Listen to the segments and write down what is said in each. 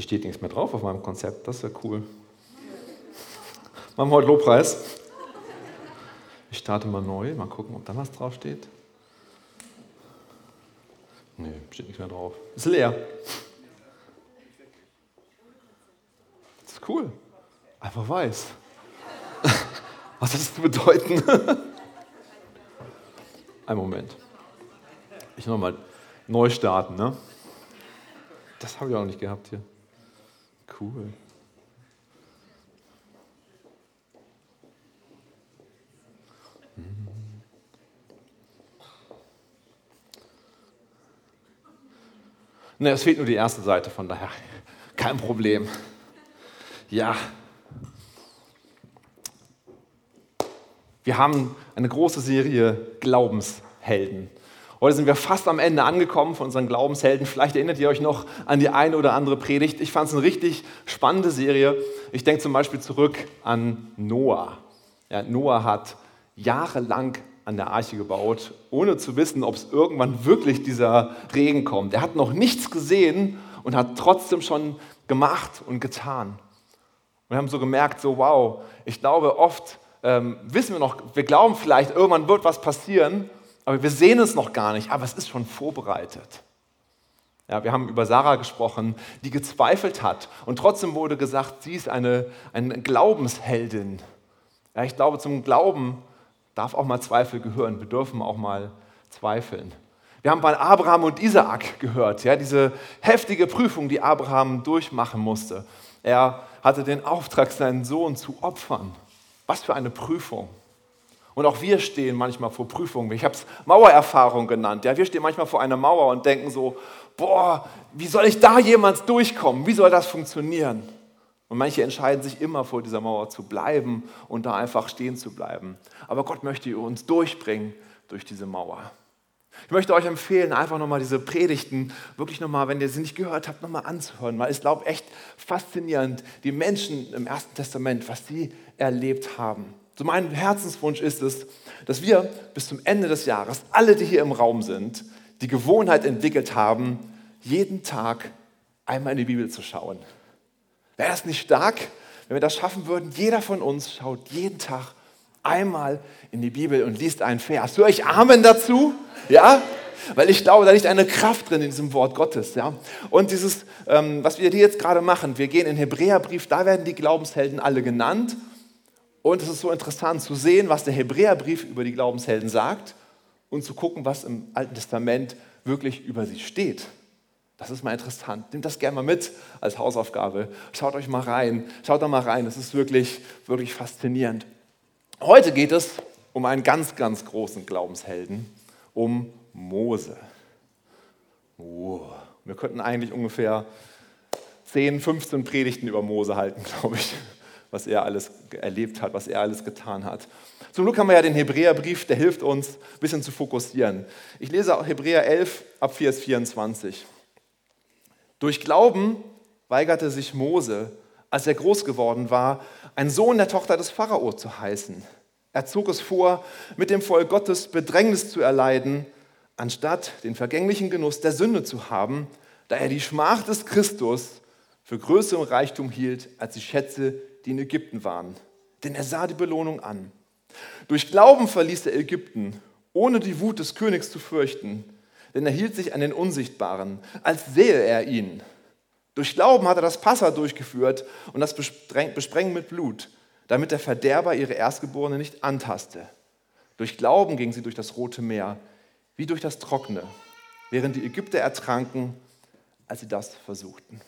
Hier steht nichts mehr drauf auf meinem Konzept, das ist ja cool. Machen wir heute Lobpreis. Ich starte mal neu, mal gucken, ob da was drauf steht. Nee, steht nichts mehr drauf. Ist leer. Das ist cool. Einfach weiß. Was hat das bedeuten? Ein Moment. Ich nochmal neu starten, ne? Das habe ich auch noch nicht gehabt hier. Cool. Ne, es fehlt nur die erste Seite, von daher kein Problem. Ja. Wir haben eine große Serie Glaubenshelden. Heute sind wir fast am Ende angekommen von unseren Glaubenshelden. Vielleicht erinnert ihr euch noch an die eine oder andere Predigt. Ich fand es eine richtig spannende Serie. Ich denke zum Beispiel zurück an Noah. Ja, Noah hat jahrelang an der Arche gebaut, ohne zu wissen, ob es irgendwann wirklich dieser Regen kommt. Er hat noch nichts gesehen und hat trotzdem schon gemacht und getan. Und wir haben so gemerkt, so wow, ich glaube oft ähm, wissen wir noch, wir glauben vielleicht, irgendwann wird was passieren, aber wir sehen es noch gar nicht, aber es ist schon vorbereitet. Ja, wir haben über Sarah gesprochen, die gezweifelt hat und trotzdem wurde gesagt, sie ist eine, eine Glaubensheldin. Ja, ich glaube, zum Glauben darf auch mal Zweifel gehören. Wir dürfen auch mal zweifeln. Wir haben bei Abraham und Isaak gehört, ja, diese heftige Prüfung, die Abraham durchmachen musste. Er hatte den Auftrag, seinen Sohn zu opfern. Was für eine Prüfung. Und auch wir stehen manchmal vor Prüfungen. Ich habe es Mauererfahrung genannt. Ja, wir stehen manchmal vor einer Mauer und denken so, boah, wie soll ich da jemals durchkommen? Wie soll das funktionieren? Und manche entscheiden sich immer vor dieser Mauer zu bleiben und da einfach stehen zu bleiben. Aber Gott möchte uns durchbringen durch diese Mauer. Ich möchte euch empfehlen, einfach nochmal diese Predigten wirklich nochmal, wenn ihr sie nicht gehört habt, nochmal anzuhören, weil ich glaube echt faszinierend, die Menschen im Ersten Testament, was sie erlebt haben. So mein Herzenswunsch ist es, dass wir bis zum Ende des Jahres, alle, die hier im Raum sind, die Gewohnheit entwickelt haben, jeden Tag einmal in die Bibel zu schauen. Wäre das nicht stark, wenn wir das schaffen würden? Jeder von uns schaut jeden Tag einmal in die Bibel und liest einen Vers. Höre ich Amen dazu? Ja? Weil ich glaube, da liegt eine Kraft drin in diesem Wort Gottes. Ja? Und dieses, ähm, was wir hier jetzt gerade machen, wir gehen in den Hebräerbrief, da werden die Glaubenshelden alle genannt. Und es ist so interessant zu sehen, was der Hebräerbrief über die Glaubenshelden sagt und zu gucken, was im Alten Testament wirklich über sie steht. Das ist mal interessant. Nehmt das gerne mal mit als Hausaufgabe. Schaut euch mal rein. Schaut da mal rein. Das ist wirklich, wirklich faszinierend. Heute geht es um einen ganz, ganz großen Glaubenshelden, um Mose. Oh. Wir könnten eigentlich ungefähr 10, 15 Predigten über Mose halten, glaube ich, was er alles erlebt hat, was er alles getan hat. Zum Glück haben wir ja den Hebräerbrief, der hilft uns, ein bisschen zu fokussieren. Ich lese Hebräer 11 ab Vers 24. Durch Glauben weigerte sich Mose, als er groß geworden war, ein Sohn der Tochter des Pharao zu heißen. Er zog es vor, mit dem Volk Gottes Bedrängnis zu erleiden, anstatt den vergänglichen Genuss der Sünde zu haben, da er die Schmach des Christus für größeren Reichtum hielt als die Schätze, die in Ägypten waren. Denn er sah die Belohnung an. Durch Glauben verließ er Ägypten, ohne die Wut des Königs zu fürchten denn er hielt sich an den Unsichtbaren, als sähe er ihn. Durch Glauben hat er das Passa durchgeführt und das Besprengen mit Blut, damit der Verderber ihre Erstgeborene nicht antaste. Durch Glauben ging sie durch das Rote Meer, wie durch das Trockene, während die Ägypter ertranken, als sie das versuchten.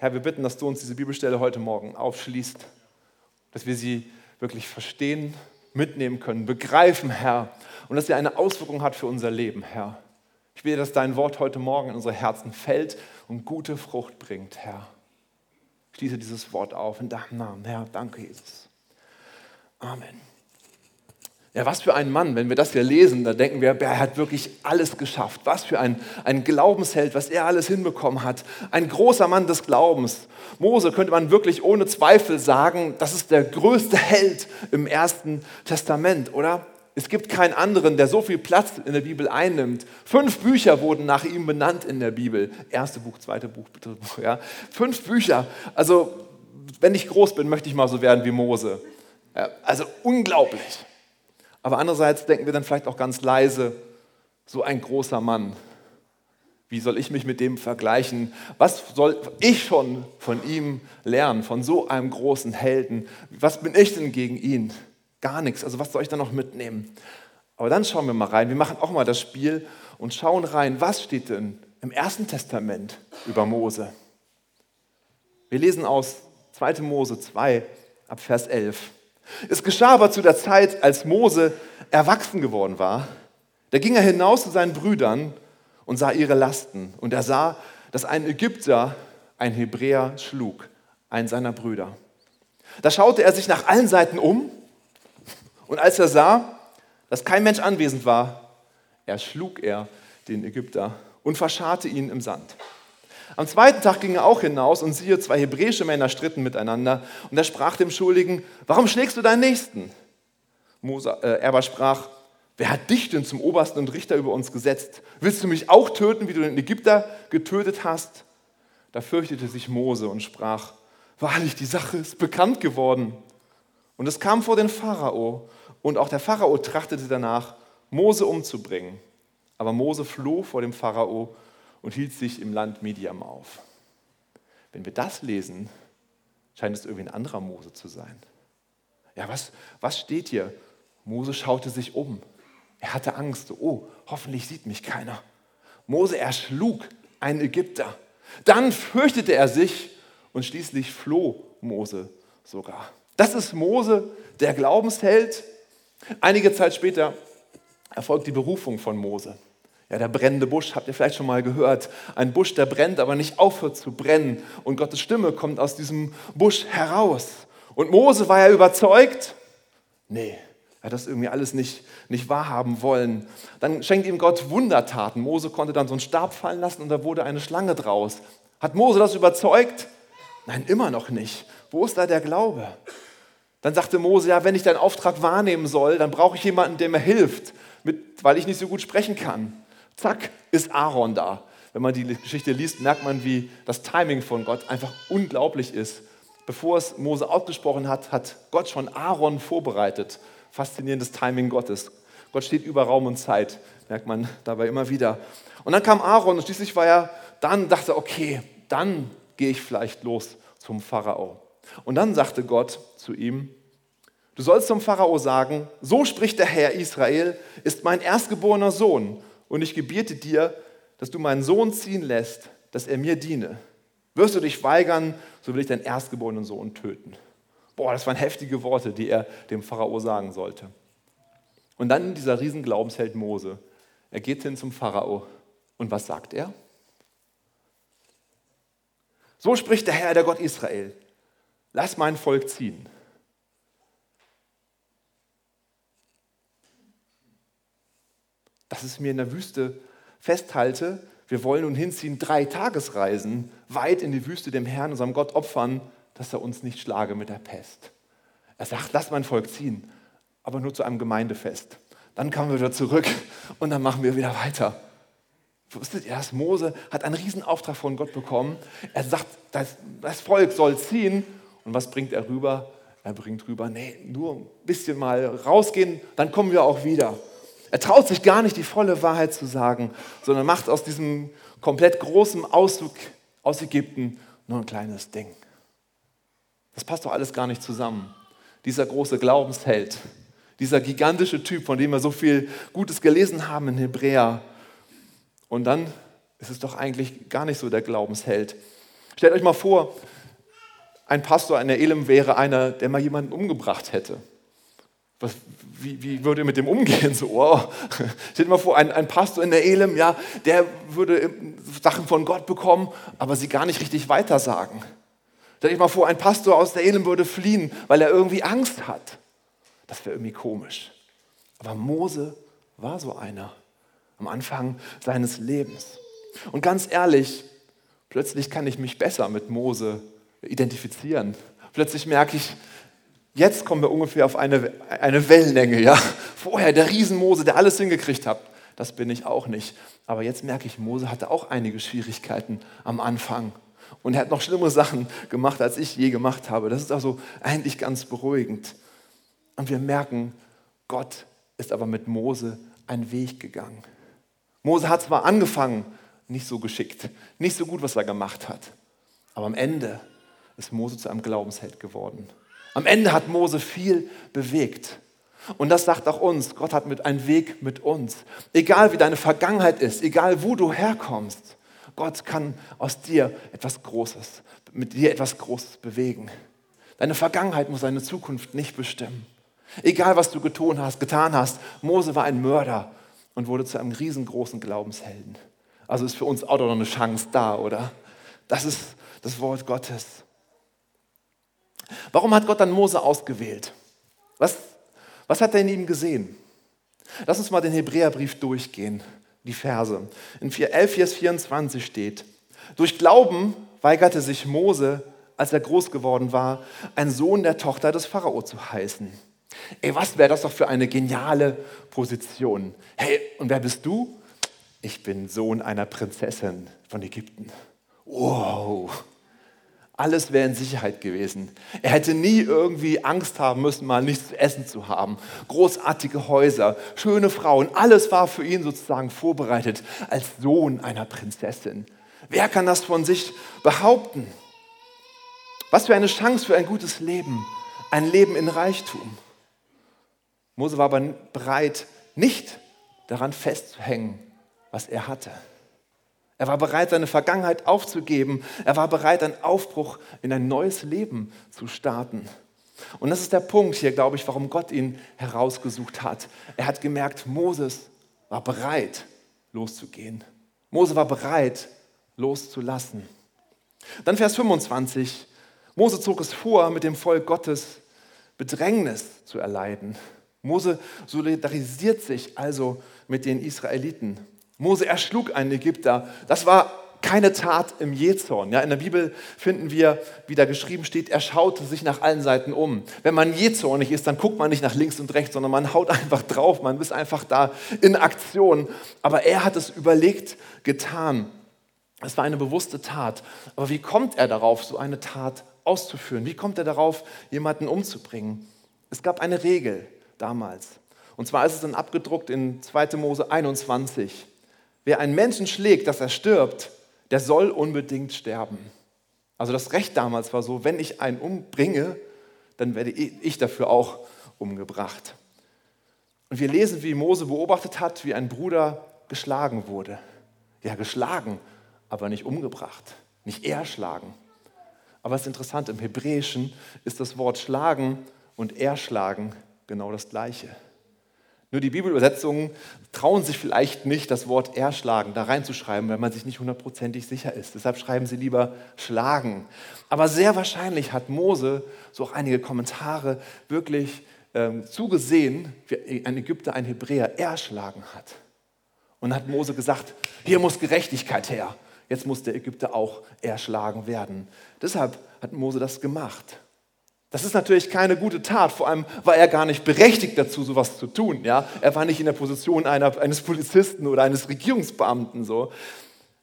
Herr, wir bitten, dass du uns diese Bibelstelle heute Morgen aufschließt, dass wir sie wirklich verstehen, mitnehmen können, begreifen, Herr, und dass sie eine Auswirkung hat für unser Leben, Herr. Ich will, dass dein Wort heute Morgen in unsere Herzen fällt und gute Frucht bringt, Herr. Schließe dieses Wort auf in deinem Namen, Herr. Danke, Jesus. Amen. Ja, was für ein Mann, wenn wir das hier lesen, da denken wir, er hat wirklich alles geschafft. Was für ein, ein Glaubensheld, was er alles hinbekommen hat. Ein großer Mann des Glaubens. Mose könnte man wirklich ohne Zweifel sagen, das ist der größte Held im Ersten Testament, oder? Es gibt keinen anderen, der so viel Platz in der Bibel einnimmt. Fünf Bücher wurden nach ihm benannt in der Bibel. Erste Buch, zweite Buch, dritte Buch. Ja. Fünf Bücher. Also, wenn ich groß bin, möchte ich mal so werden wie Mose. Also unglaublich. Aber andererseits denken wir dann vielleicht auch ganz leise, so ein großer Mann. Wie soll ich mich mit dem vergleichen? Was soll ich schon von ihm lernen, von so einem großen Helden? Was bin ich denn gegen ihn? Gar nichts. Also was soll ich da noch mitnehmen? Aber dann schauen wir mal rein. Wir machen auch mal das Spiel und schauen rein, was steht denn im Ersten Testament über Mose. Wir lesen aus 2. Mose 2 ab Vers 11. Es geschah aber zu der Zeit, als Mose erwachsen geworden war, da ging er hinaus zu seinen Brüdern und sah ihre Lasten. Und er sah, dass ein Ägypter ein Hebräer schlug, einen seiner Brüder. Da schaute er sich nach allen Seiten um und als er sah, dass kein Mensch anwesend war, erschlug er den Ägypter und verscharrte ihn im Sand. Am zweiten Tag ging er auch hinaus und siehe, zwei hebräische Männer stritten miteinander. Und er sprach dem Schuldigen, warum schlägst du deinen Nächsten? Mose, äh, er aber sprach, wer hat dich denn zum Obersten und Richter über uns gesetzt? Willst du mich auch töten, wie du den Ägypter getötet hast? Da fürchtete sich Mose und sprach, wahrlich, die Sache ist bekannt geworden. Und es kam vor den Pharao, und auch der Pharao trachtete danach, Mose umzubringen. Aber Mose floh vor dem Pharao und hielt sich im Land Mediam auf. Wenn wir das lesen, scheint es irgendwie ein anderer Mose zu sein. Ja, was, was steht hier? Mose schaute sich um. Er hatte Angst. Oh, hoffentlich sieht mich keiner. Mose erschlug einen Ägypter. Dann fürchtete er sich und schließlich floh Mose sogar. Das ist Mose, der Glaubensheld. Einige Zeit später erfolgt die Berufung von Mose. Ja, der brennende Busch, habt ihr vielleicht schon mal gehört. Ein Busch, der brennt, aber nicht aufhört zu brennen. Und Gottes Stimme kommt aus diesem Busch heraus. Und Mose war ja überzeugt, nee, er hat das irgendwie alles nicht, nicht wahrhaben wollen. Dann schenkt ihm Gott Wundertaten. Mose konnte dann so einen Stab fallen lassen und da wurde eine Schlange draus. Hat Mose das überzeugt? Nein, immer noch nicht. Wo ist da der Glaube? Dann sagte Mose, ja, wenn ich deinen Auftrag wahrnehmen soll, dann brauche ich jemanden, der mir hilft, mit, weil ich nicht so gut sprechen kann. Zack, ist Aaron da. Wenn man die Geschichte liest, merkt man, wie das Timing von Gott einfach unglaublich ist. Bevor es Mose ausgesprochen hat, hat Gott schon Aaron vorbereitet. Faszinierendes Timing Gottes. Gott steht über Raum und Zeit, merkt man dabei immer wieder. Und dann kam Aaron und schließlich war er dann, dachte, okay, dann gehe ich vielleicht los zum Pharao. Und dann sagte Gott zu ihm, du sollst zum Pharao sagen, so spricht der Herr Israel, ist mein erstgeborener Sohn und ich gebiete dir, dass du meinen Sohn ziehen lässt, dass er mir diene. Wirst du dich weigern, so will ich deinen erstgeborenen Sohn töten. Boah, das waren heftige Worte, die er dem Pharao sagen sollte. Und dann dieser Riesenglaubенsheld Mose. Er geht hin zum Pharao. Und was sagt er? So spricht der Herr, der Gott Israel. Lass mein Volk ziehen. Dass es mir in der Wüste festhalte, wir wollen nun hinziehen, drei Tagesreisen weit in die Wüste dem Herrn, unserem Gott, opfern, dass er uns nicht schlage mit der Pest. Er sagt, lass mein Volk ziehen, aber nur zu einem Gemeindefest. Dann kommen wir wieder zurück und dann machen wir wieder weiter. Wusstet ihr das? Mose hat einen Riesenauftrag von Gott bekommen. Er sagt, das, das Volk soll ziehen. Und was bringt er rüber? Er bringt rüber, nee, nur ein bisschen mal rausgehen, dann kommen wir auch wieder. Er traut sich gar nicht, die volle Wahrheit zu sagen, sondern macht aus diesem komplett großen Auszug aus Ägypten nur ein kleines Ding. Das passt doch alles gar nicht zusammen. Dieser große Glaubensheld, dieser gigantische Typ, von dem wir so viel Gutes gelesen haben in Hebräer. Und dann ist es doch eigentlich gar nicht so der Glaubensheld. Stellt euch mal vor, ein Pastor in der Elim wäre einer, der mal jemanden umgebracht hätte. Was, wie, wie würde mit dem umgehen? So, wow. Stellt mal vor, ein, ein Pastor in der Elim, ja, der würde Sachen von Gott bekommen, aber sie gar nicht richtig weitersagen. Stellt euch mal vor, ein Pastor aus der Elim würde fliehen, weil er irgendwie Angst hat. Das wäre irgendwie komisch. Aber Mose war so einer am Anfang seines Lebens. Und ganz ehrlich, plötzlich kann ich mich besser mit Mose identifizieren. Plötzlich merke ich, Jetzt kommen wir ungefähr auf eine, eine Wellenlänge. Ja? Vorher der Riesenmose, der alles hingekriegt hat. Das bin ich auch nicht. Aber jetzt merke ich, Mose hatte auch einige Schwierigkeiten am Anfang. Und er hat noch schlimmere Sachen gemacht, als ich je gemacht habe. Das ist also eigentlich ganz beruhigend. Und wir merken, Gott ist aber mit Mose einen Weg gegangen. Mose hat zwar angefangen, nicht so geschickt, nicht so gut, was er gemacht hat, aber am Ende ist Mose zu einem Glaubensheld geworden. Am Ende hat Mose viel bewegt. Und das sagt auch uns, Gott hat mit einen Weg mit uns. Egal wie deine Vergangenheit ist, egal wo du herkommst, Gott kann aus dir etwas Großes, mit dir etwas Großes bewegen. Deine Vergangenheit muss deine Zukunft nicht bestimmen. Egal was du getan hast, getan hast, Mose war ein Mörder und wurde zu einem riesengroßen Glaubenshelden. Also ist für uns auch noch eine Chance da, oder? Das ist das Wort Gottes. Warum hat Gott dann Mose ausgewählt? Was, was hat er in ihm gesehen? Lass uns mal den Hebräerbrief durchgehen, die Verse. In 11, Vers 24 steht, durch Glauben weigerte sich Mose, als er groß geworden war, ein Sohn der Tochter des Pharao zu heißen. Ey, was wäre das doch für eine geniale Position? Hey, und wer bist du? Ich bin Sohn einer Prinzessin von Ägypten. Wow, alles wäre in Sicherheit gewesen. Er hätte nie irgendwie Angst haben müssen, mal nichts zu essen zu haben. Großartige Häuser, schöne Frauen, alles war für ihn sozusagen vorbereitet als Sohn einer Prinzessin. Wer kann das von sich behaupten? Was für eine Chance für ein gutes Leben, ein Leben in Reichtum. Mose war aber bereit, nicht daran festzuhängen, was er hatte. Er war bereit, seine Vergangenheit aufzugeben. Er war bereit, einen Aufbruch in ein neues Leben zu starten. Und das ist der Punkt hier, glaube ich, warum Gott ihn herausgesucht hat. Er hat gemerkt, Moses war bereit, loszugehen. Mose war bereit, loszulassen. Dann Vers 25. Mose zog es vor, mit dem Volk Gottes Bedrängnis zu erleiden. Mose solidarisiert sich also mit den Israeliten. Mose erschlug einen Ägypter. Das war keine Tat im Jezorn. Ja, in der Bibel finden wir, wie da geschrieben steht, er schaute sich nach allen Seiten um. Wenn man jezornig ist, dann guckt man nicht nach links und rechts, sondern man haut einfach drauf, man ist einfach da in Aktion. Aber er hat es überlegt getan. Es war eine bewusste Tat. Aber wie kommt er darauf, so eine Tat auszuführen? Wie kommt er darauf, jemanden umzubringen? Es gab eine Regel damals. Und zwar ist es dann abgedruckt in 2. Mose 21. Wer einen Menschen schlägt, dass er stirbt, der soll unbedingt sterben. Also das Recht damals war so, wenn ich einen umbringe, dann werde ich dafür auch umgebracht. Und wir lesen, wie Mose beobachtet hat, wie ein Bruder geschlagen wurde. Ja, geschlagen, aber nicht umgebracht, nicht erschlagen. Aber es ist interessant, im Hebräischen ist das Wort schlagen und erschlagen genau das Gleiche. Nur die Bibelübersetzungen trauen sich vielleicht nicht, das Wort erschlagen da reinzuschreiben, weil man sich nicht hundertprozentig sicher ist. Deshalb schreiben sie lieber schlagen. Aber sehr wahrscheinlich hat Mose, so auch einige Kommentare, wirklich ähm, zugesehen, wie ein Ägypter ein Hebräer erschlagen hat. Und hat Mose gesagt, hier muss Gerechtigkeit her. Jetzt muss der Ägypter auch erschlagen werden. Deshalb hat Mose das gemacht. Das ist natürlich keine gute Tat, vor allem war er gar nicht berechtigt dazu, sowas zu tun. Ja? Er war nicht in der Position einer, eines Polizisten oder eines Regierungsbeamten. So.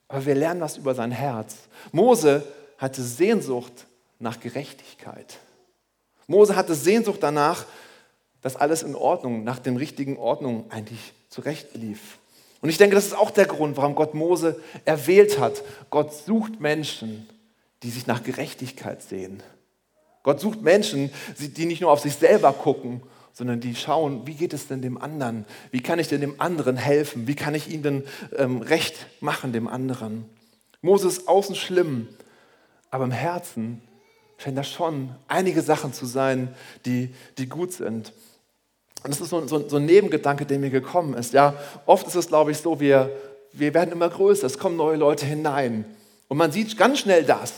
Aber wir lernen was über sein Herz. Mose hatte Sehnsucht nach Gerechtigkeit. Mose hatte Sehnsucht danach, dass alles in Ordnung, nach den richtigen Ordnungen eigentlich zurecht lief. Und ich denke, das ist auch der Grund, warum Gott Mose erwählt hat. Gott sucht Menschen, die sich nach Gerechtigkeit sehen Gott sucht Menschen, die nicht nur auf sich selber gucken, sondern die schauen, wie geht es denn dem anderen? Wie kann ich denn dem anderen helfen? Wie kann ich ihm denn ähm, recht machen, dem anderen? Moses ist außen schlimm, aber im Herzen scheint das schon einige Sachen zu sein, die, die gut sind. Und das ist so, so, so ein Nebengedanke, der mir gekommen ist. Ja, oft ist es, glaube ich, so, wir, wir werden immer größer, es kommen neue Leute hinein. Und man sieht ganz schnell das,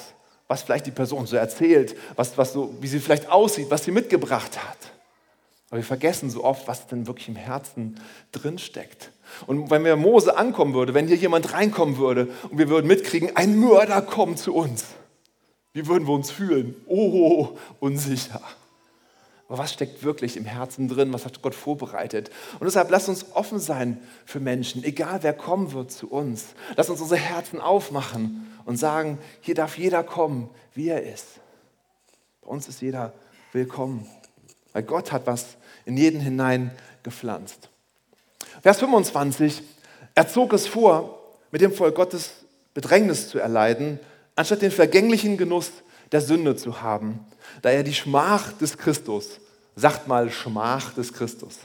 was vielleicht die Person so erzählt, was, was so, wie sie vielleicht aussieht, was sie mitgebracht hat. Aber wir vergessen so oft, was denn wirklich im Herzen drinsteckt. Und wenn mir Mose ankommen würde, wenn hier jemand reinkommen würde und wir würden mitkriegen, ein Mörder kommt zu uns, wie würden wir uns fühlen? Oh, unsicher. Aber was steckt wirklich im Herzen drin? Was hat Gott vorbereitet? Und deshalb lasst uns offen sein für Menschen, egal wer kommen wird zu uns. Lasst uns unsere Herzen aufmachen und sagen, hier darf jeder kommen, wie er ist. Bei uns ist jeder willkommen, weil Gott hat was in jeden hinein gepflanzt. Vers 25, er zog es vor, mit dem Volk Gottes Bedrängnis zu erleiden, anstatt den vergänglichen Genuss der Sünde zu haben, da er die Schmach des Christus, sagt mal Schmach des Christus.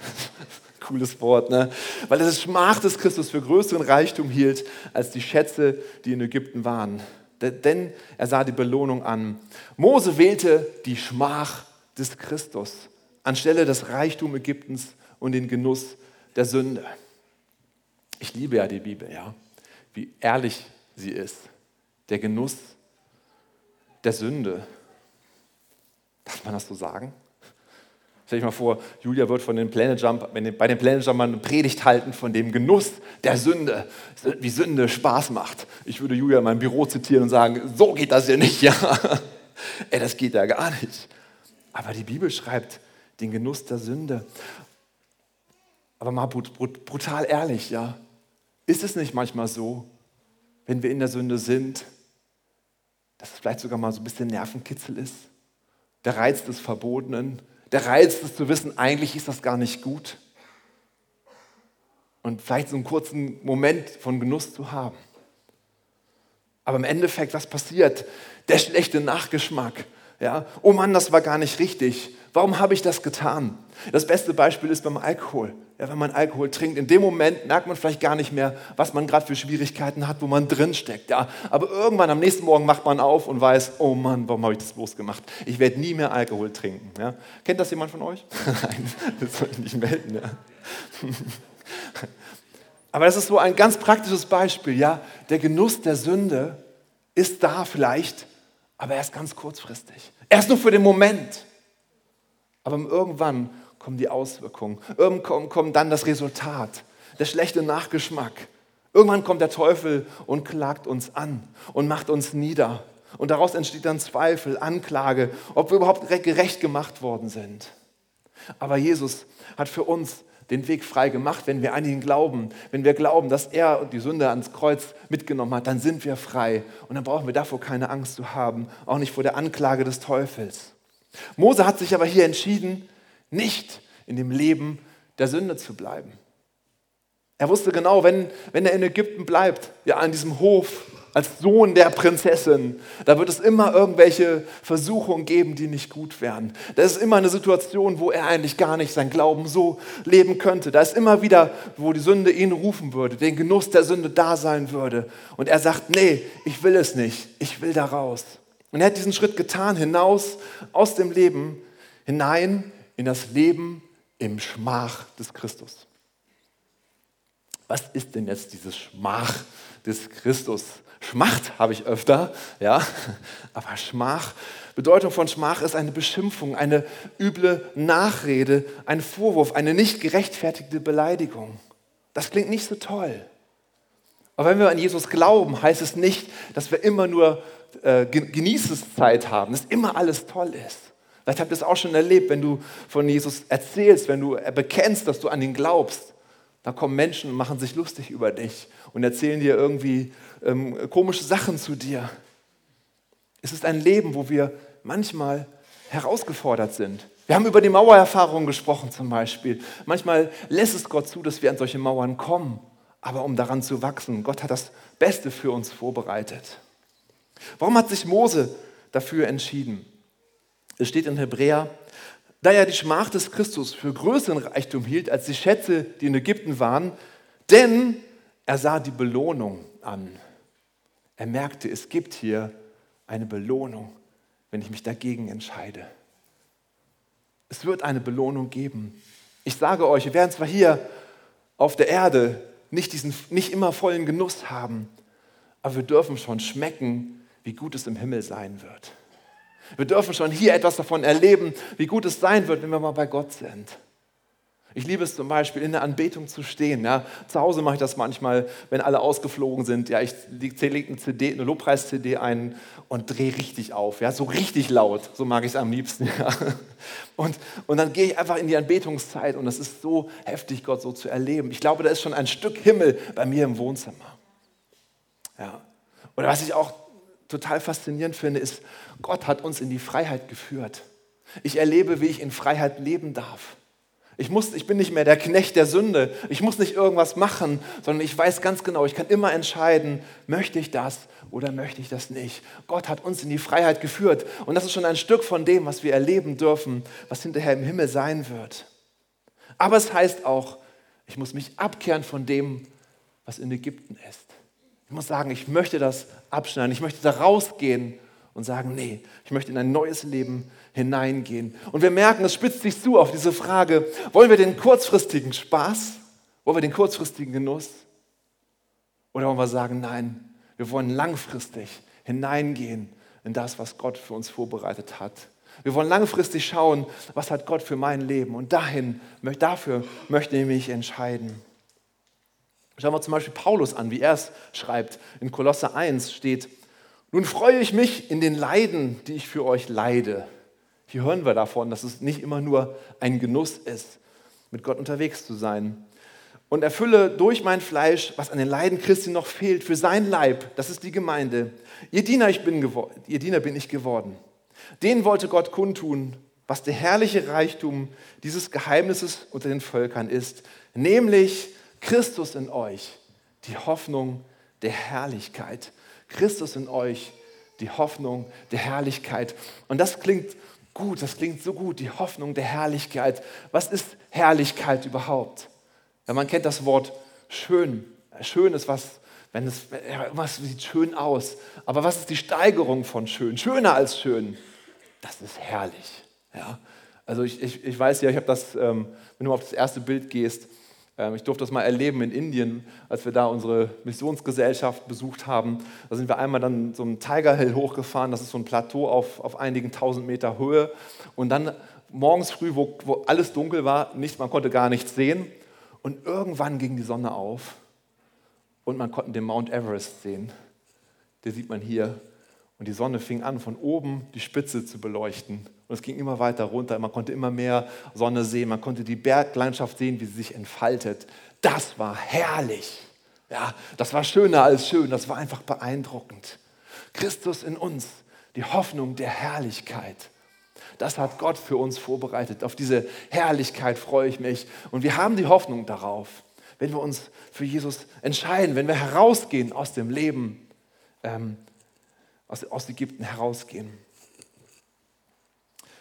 Cooles Wort, ne? Weil er das Schmach des Christus für größeren Reichtum hielt als die Schätze, die in Ägypten waren. Denn er sah die Belohnung an. Mose wählte die Schmach des Christus anstelle des Reichtum Ägyptens und den Genuss der Sünde. Ich liebe ja die Bibel, ja, wie ehrlich sie ist. Der Genuss der Sünde. Darf man das so sagen? Stell dich mal vor, Julia wird von den Planet Jump, bei den Planet Jumpern eine Predigt halten von dem Genuss der Sünde, wie Sünde Spaß macht. Ich würde Julia in meinem Büro zitieren und sagen, so geht das ja nicht, ja. Ey, das geht ja gar nicht. Aber die Bibel schreibt den Genuss der Sünde. Aber mal brutal ehrlich, ja. Ist es nicht manchmal so, wenn wir in der Sünde sind, dass es vielleicht sogar mal so ein bisschen Nervenkitzel ist? Der Reiz des Verbotenen, der Reiz des zu wissen, eigentlich ist das gar nicht gut. Und vielleicht so einen kurzen Moment von Genuss zu haben. Aber im Endeffekt, was passiert? Der schlechte Nachgeschmack. Ja? Oh Mann, das war gar nicht richtig. Warum habe ich das getan? Das beste Beispiel ist beim Alkohol. Ja, wenn man Alkohol trinkt, in dem Moment merkt man vielleicht gar nicht mehr, was man gerade für Schwierigkeiten hat, wo man drin steckt. Ja, aber irgendwann am nächsten Morgen macht man auf und weiß, oh Mann, warum habe ich das bloß gemacht? Ich werde nie mehr Alkohol trinken. Ja. Kennt das jemand von euch? Nein, das soll ich nicht melden. Ja. aber das ist so ein ganz praktisches Beispiel. Ja, der Genuss der Sünde ist da vielleicht, aber er ist ganz kurzfristig. Er ist nur für den Moment. Aber irgendwann kommen die Auswirkungen. Irgendwann kommt dann das Resultat, der schlechte Nachgeschmack. Irgendwann kommt der Teufel und klagt uns an und macht uns nieder. Und daraus entsteht dann Zweifel, Anklage, ob wir überhaupt gerecht gemacht worden sind. Aber Jesus hat für uns den Weg frei gemacht, wenn wir an ihn glauben. Wenn wir glauben, dass er die Sünde ans Kreuz mitgenommen hat, dann sind wir frei. Und dann brauchen wir davor keine Angst zu haben, auch nicht vor der Anklage des Teufels. Mose hat sich aber hier entschieden, nicht in dem Leben der Sünde zu bleiben. Er wusste genau, wenn, wenn er in Ägypten bleibt, ja an diesem Hof als Sohn der Prinzessin, da wird es immer irgendwelche Versuchungen geben, die nicht gut wären. Da ist immer eine Situation, wo er eigentlich gar nicht sein Glauben so leben könnte. Da ist immer wieder, wo die Sünde ihn rufen würde, den Genuss der Sünde da sein würde. Und er sagt, nee, ich will es nicht, ich will da raus. Und er hat diesen Schritt getan, hinaus aus dem Leben, hinein in das Leben im Schmach des Christus. Was ist denn jetzt dieses Schmach des Christus? Schmacht habe ich öfter, ja, aber Schmach, Bedeutung von Schmach ist eine Beschimpfung, eine üble Nachrede, ein Vorwurf, eine nicht gerechtfertigte Beleidigung. Das klingt nicht so toll. Aber wenn wir an Jesus glauben, heißt es nicht, dass wir immer nur äh, Genießeszeit haben, dass immer alles toll ist. Vielleicht habt ihr es auch schon erlebt, wenn du von Jesus erzählst, wenn du bekennst, dass du an ihn glaubst. Da kommen Menschen und machen sich lustig über dich und erzählen dir irgendwie ähm, komische Sachen zu dir. Es ist ein Leben, wo wir manchmal herausgefordert sind. Wir haben über die Mauererfahrung gesprochen zum Beispiel. Manchmal lässt es Gott zu, dass wir an solche Mauern kommen, aber um daran zu wachsen. Gott hat das Beste für uns vorbereitet. Warum hat sich Mose dafür entschieden? Es steht in Hebräer, da er die Schmach des Christus für größeren Reichtum hielt als die Schätze, die in Ägypten waren, denn er sah die Belohnung an. Er merkte, es gibt hier eine Belohnung, wenn ich mich dagegen entscheide. Es wird eine Belohnung geben. Ich sage euch, wir werden zwar hier auf der Erde nicht, diesen, nicht immer vollen Genuss haben, aber wir dürfen schon schmecken, wie gut es im Himmel sein wird. Wir dürfen schon hier etwas davon erleben, wie gut es sein wird, wenn wir mal bei Gott sind. Ich liebe es zum Beispiel, in der Anbetung zu stehen. Ja. Zu Hause mache ich das manchmal, wenn alle ausgeflogen sind. Ja, ich lege eine, CD, eine Lobpreis-CD ein und drehe richtig auf. Ja, so richtig laut. So mag ich es am liebsten. Ja. Und, und dann gehe ich einfach in die Anbetungszeit und es ist so heftig, Gott so zu erleben. Ich glaube, da ist schon ein Stück Himmel bei mir im Wohnzimmer. Ja. Oder was ich auch total faszinierend finde, ist, Gott hat uns in die Freiheit geführt. Ich erlebe, wie ich in Freiheit leben darf. Ich, muss, ich bin nicht mehr der Knecht der Sünde. Ich muss nicht irgendwas machen, sondern ich weiß ganz genau, ich kann immer entscheiden, möchte ich das oder möchte ich das nicht. Gott hat uns in die Freiheit geführt. Und das ist schon ein Stück von dem, was wir erleben dürfen, was hinterher im Himmel sein wird. Aber es heißt auch, ich muss mich abkehren von dem, was in Ägypten ist. Ich muss sagen, ich möchte das abschneiden. Ich möchte da rausgehen und sagen, nee, ich möchte in ein neues Leben hineingehen. Und wir merken, es spitzt sich zu auf diese Frage, wollen wir den kurzfristigen Spaß? Wollen wir den kurzfristigen Genuss? Oder wollen wir sagen, nein, wir wollen langfristig hineingehen in das, was Gott für uns vorbereitet hat. Wir wollen langfristig schauen, was hat Gott für mein Leben. Und dahin, dafür möchte ich mich entscheiden. Schauen wir zum Beispiel Paulus an, wie er es schreibt. In Kolosse 1 steht, nun freue ich mich in den Leiden, die ich für euch leide. Hier hören wir davon, dass es nicht immer nur ein Genuss ist, mit Gott unterwegs zu sein. Und erfülle durch mein Fleisch, was an den Leiden Christi noch fehlt, für sein Leib, das ist die Gemeinde. Ihr Diener, ich bin ihr Diener bin ich geworden. Den wollte Gott kundtun, was der herrliche Reichtum dieses Geheimnisses unter den Völkern ist, nämlich Christus in euch, die Hoffnung der Herrlichkeit. Christus in euch, die Hoffnung der Herrlichkeit. Und das klingt gut, das klingt so gut, die Hoffnung der Herrlichkeit. Was ist Herrlichkeit überhaupt? Ja, man kennt das Wort schön. Schön ist was, wenn es was sieht schön aus. Aber was ist die Steigerung von schön? Schöner als schön. Das ist herrlich. Ja? Also ich, ich, ich weiß ja, ich habe das, ähm, wenn du auf das erste Bild gehst, ich durfte das mal erleben in Indien, als wir da unsere Missionsgesellschaft besucht haben. Da sind wir einmal dann so einen Tiger Hill hochgefahren, das ist so ein Plateau auf, auf einigen tausend Meter Höhe. Und dann morgens früh, wo, wo alles dunkel war, nicht, man konnte gar nichts sehen. Und irgendwann ging die Sonne auf und man konnte den Mount Everest sehen. Den sieht man hier. Und die Sonne fing an, von oben die Spitze zu beleuchten. Und es ging immer weiter runter. Man konnte immer mehr Sonne sehen. Man konnte die Berglandschaft sehen, wie sie sich entfaltet. Das war herrlich. Ja, das war schöner als schön. Das war einfach beeindruckend. Christus in uns, die Hoffnung der Herrlichkeit. Das hat Gott für uns vorbereitet. Auf diese Herrlichkeit freue ich mich. Und wir haben die Hoffnung darauf, wenn wir uns für Jesus entscheiden, wenn wir herausgehen aus dem Leben, ähm, aus, aus Ägypten herausgehen.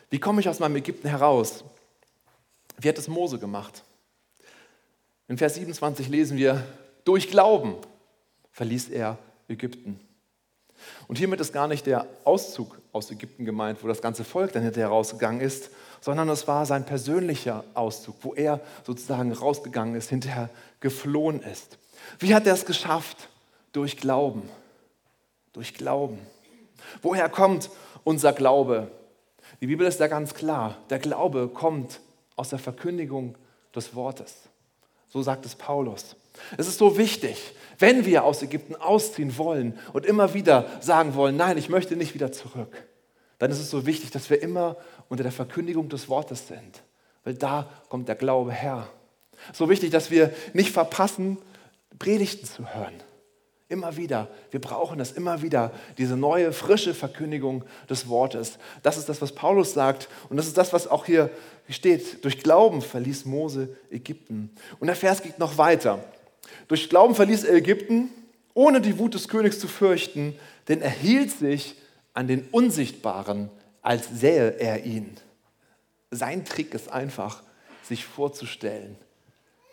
Wie komme ich aus meinem Ägypten heraus? Wie hat es Mose gemacht? In Vers 27 lesen wir, durch Glauben verließ er Ägypten. Und hiermit ist gar nicht der Auszug aus Ägypten gemeint, wo das ganze Volk dann hinterher rausgegangen ist, sondern es war sein persönlicher Auszug, wo er sozusagen rausgegangen ist, hinterher geflohen ist. Wie hat er es geschafft? Durch Glauben. Durch Glauben. Woher kommt unser Glaube? Die Bibel ist da ganz klar. Der Glaube kommt aus der Verkündigung des Wortes. So sagt es Paulus. Es ist so wichtig, wenn wir aus Ägypten ausziehen wollen und immer wieder sagen wollen, nein, ich möchte nicht wieder zurück, dann ist es so wichtig, dass wir immer unter der Verkündigung des Wortes sind, weil da kommt der Glaube her. So wichtig, dass wir nicht verpassen, Predigten zu hören. Immer wieder. Wir brauchen das immer wieder, diese neue, frische Verkündigung des Wortes. Das ist das, was Paulus sagt. Und das ist das, was auch hier steht. Durch Glauben verließ Mose Ägypten. Und der Vers geht noch weiter. Durch Glauben verließ er Ägypten, ohne die Wut des Königs zu fürchten, denn er hielt sich an den Unsichtbaren, als sähe er ihn. Sein Trick ist einfach, sich vorzustellen,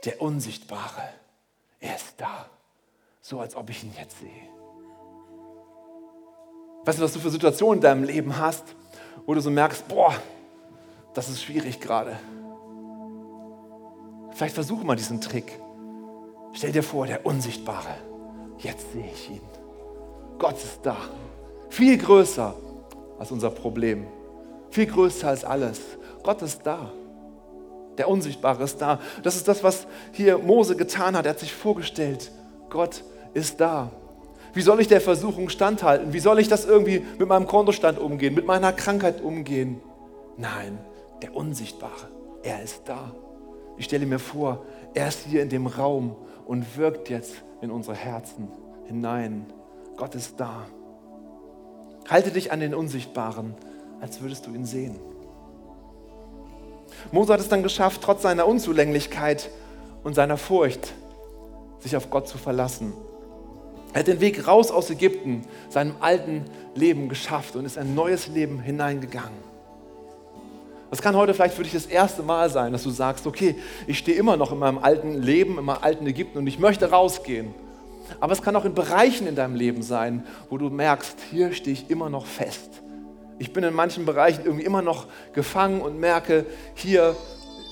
der Unsichtbare, er ist da so als ob ich ihn jetzt sehe. Weißt du, was du für Situationen in deinem Leben hast, wo du so merkst, boah, das ist schwierig gerade. Vielleicht versuche mal diesen Trick. Stell dir vor, der Unsichtbare, jetzt sehe ich ihn. Gott ist da. Viel größer als unser Problem. Viel größer als alles. Gott ist da. Der Unsichtbare ist da. Das ist das, was hier Mose getan hat. Er hat sich vorgestellt, Gott ist da. Wie soll ich der Versuchung standhalten? Wie soll ich das irgendwie mit meinem Kontostand umgehen, mit meiner Krankheit umgehen? Nein, der Unsichtbare, er ist da. Ich stelle mir vor, er ist hier in dem Raum und wirkt jetzt in unsere Herzen hinein. Gott ist da. Halte dich an den Unsichtbaren, als würdest du ihn sehen. Mose hat es dann geschafft, trotz seiner Unzulänglichkeit und seiner Furcht, sich auf Gott zu verlassen. Er hat den Weg raus aus Ägypten, seinem alten Leben geschafft und ist ein neues Leben hineingegangen. Das kann heute vielleicht für dich das erste Mal sein, dass du sagst, okay, ich stehe immer noch in meinem alten Leben, in meinem alten Ägypten und ich möchte rausgehen. Aber es kann auch in Bereichen in deinem Leben sein, wo du merkst, hier stehe ich immer noch fest. Ich bin in manchen Bereichen irgendwie immer noch gefangen und merke, hier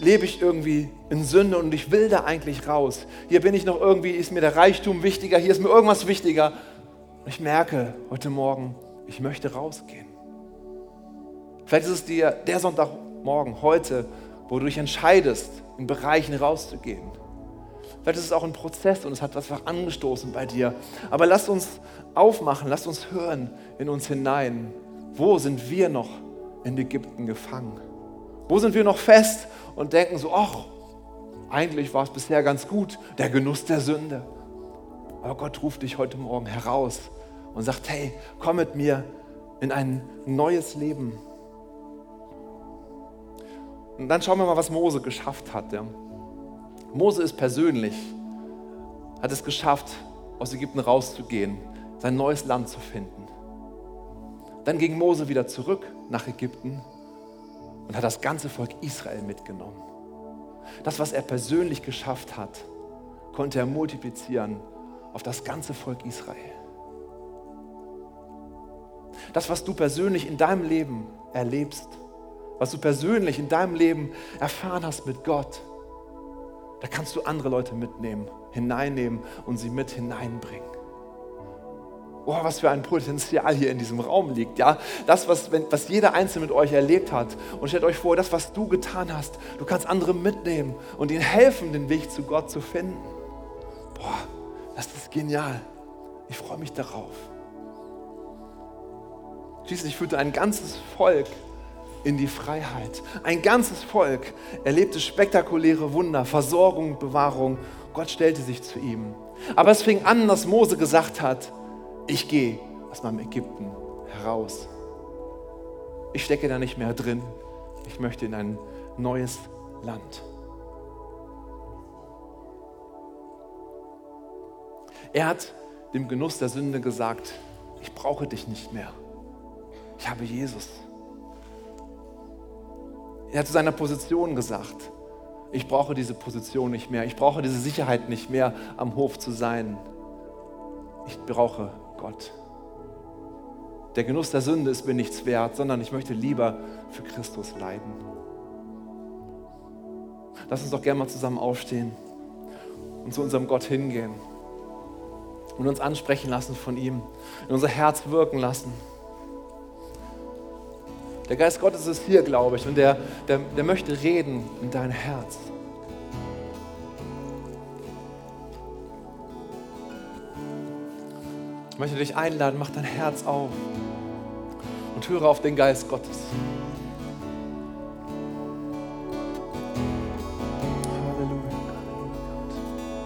lebe ich irgendwie in Sünde und ich will da eigentlich raus. Hier bin ich noch irgendwie, ist mir der Reichtum wichtiger, hier ist mir irgendwas wichtiger. Und ich merke heute Morgen, ich möchte rausgehen. Vielleicht ist es dir der Sonntagmorgen, heute, wo du dich entscheidest, in Bereichen rauszugehen. Vielleicht ist es auch ein Prozess und es hat was angestoßen bei dir. Aber lass uns aufmachen, lass uns hören in uns hinein. Wo sind wir noch in Ägypten gefangen? Wo sind wir noch fest und denken so, ach, eigentlich war es bisher ganz gut, der Genuss der Sünde. Aber Gott ruft dich heute Morgen heraus und sagt, hey, komm mit mir in ein neues Leben. Und dann schauen wir mal, was Mose geschafft hat. Ja. Mose ist persönlich, hat es geschafft, aus Ägypten rauszugehen, sein neues Land zu finden. Dann ging Mose wieder zurück nach Ägypten und hat das ganze Volk Israel mitgenommen. Das, was er persönlich geschafft hat, konnte er multiplizieren auf das ganze Volk Israel. Das, was du persönlich in deinem Leben erlebst, was du persönlich in deinem Leben erfahren hast mit Gott, da kannst du andere Leute mitnehmen, hineinnehmen und sie mit hineinbringen. Oh, was für ein Potenzial hier in diesem Raum liegt. Ja? Das, was, wenn, was jeder Einzelne mit euch erlebt hat. Und stellt euch vor, das, was du getan hast, du kannst andere mitnehmen und ihnen helfen, den Weg zu Gott zu finden. Boah, das ist genial. Ich freue mich darauf. Schließlich führte ein ganzes Volk in die Freiheit. Ein ganzes Volk erlebte spektakuläre Wunder, Versorgung, Bewahrung. Gott stellte sich zu ihm. Aber es fing an, dass Mose gesagt hat, ich gehe aus meinem Ägypten heraus. Ich stecke da nicht mehr drin. Ich möchte in ein neues Land. Er hat dem Genuss der Sünde gesagt, ich brauche dich nicht mehr. Ich habe Jesus. Er hat zu seiner Position gesagt, ich brauche diese Position nicht mehr, ich brauche diese Sicherheit nicht mehr, am Hof zu sein. Ich brauche Gott. Der Genuss der Sünde ist mir nichts wert, sondern ich möchte lieber für Christus leiden. Lass uns doch gerne mal zusammen aufstehen und zu unserem Gott hingehen und uns ansprechen lassen von ihm, in unser Herz wirken lassen. Der Geist Gottes ist hier, glaube ich, und der, der, der möchte reden in dein Herz. Ich möchte dich einladen, mach dein Herz auf und höre auf den Geist Gottes.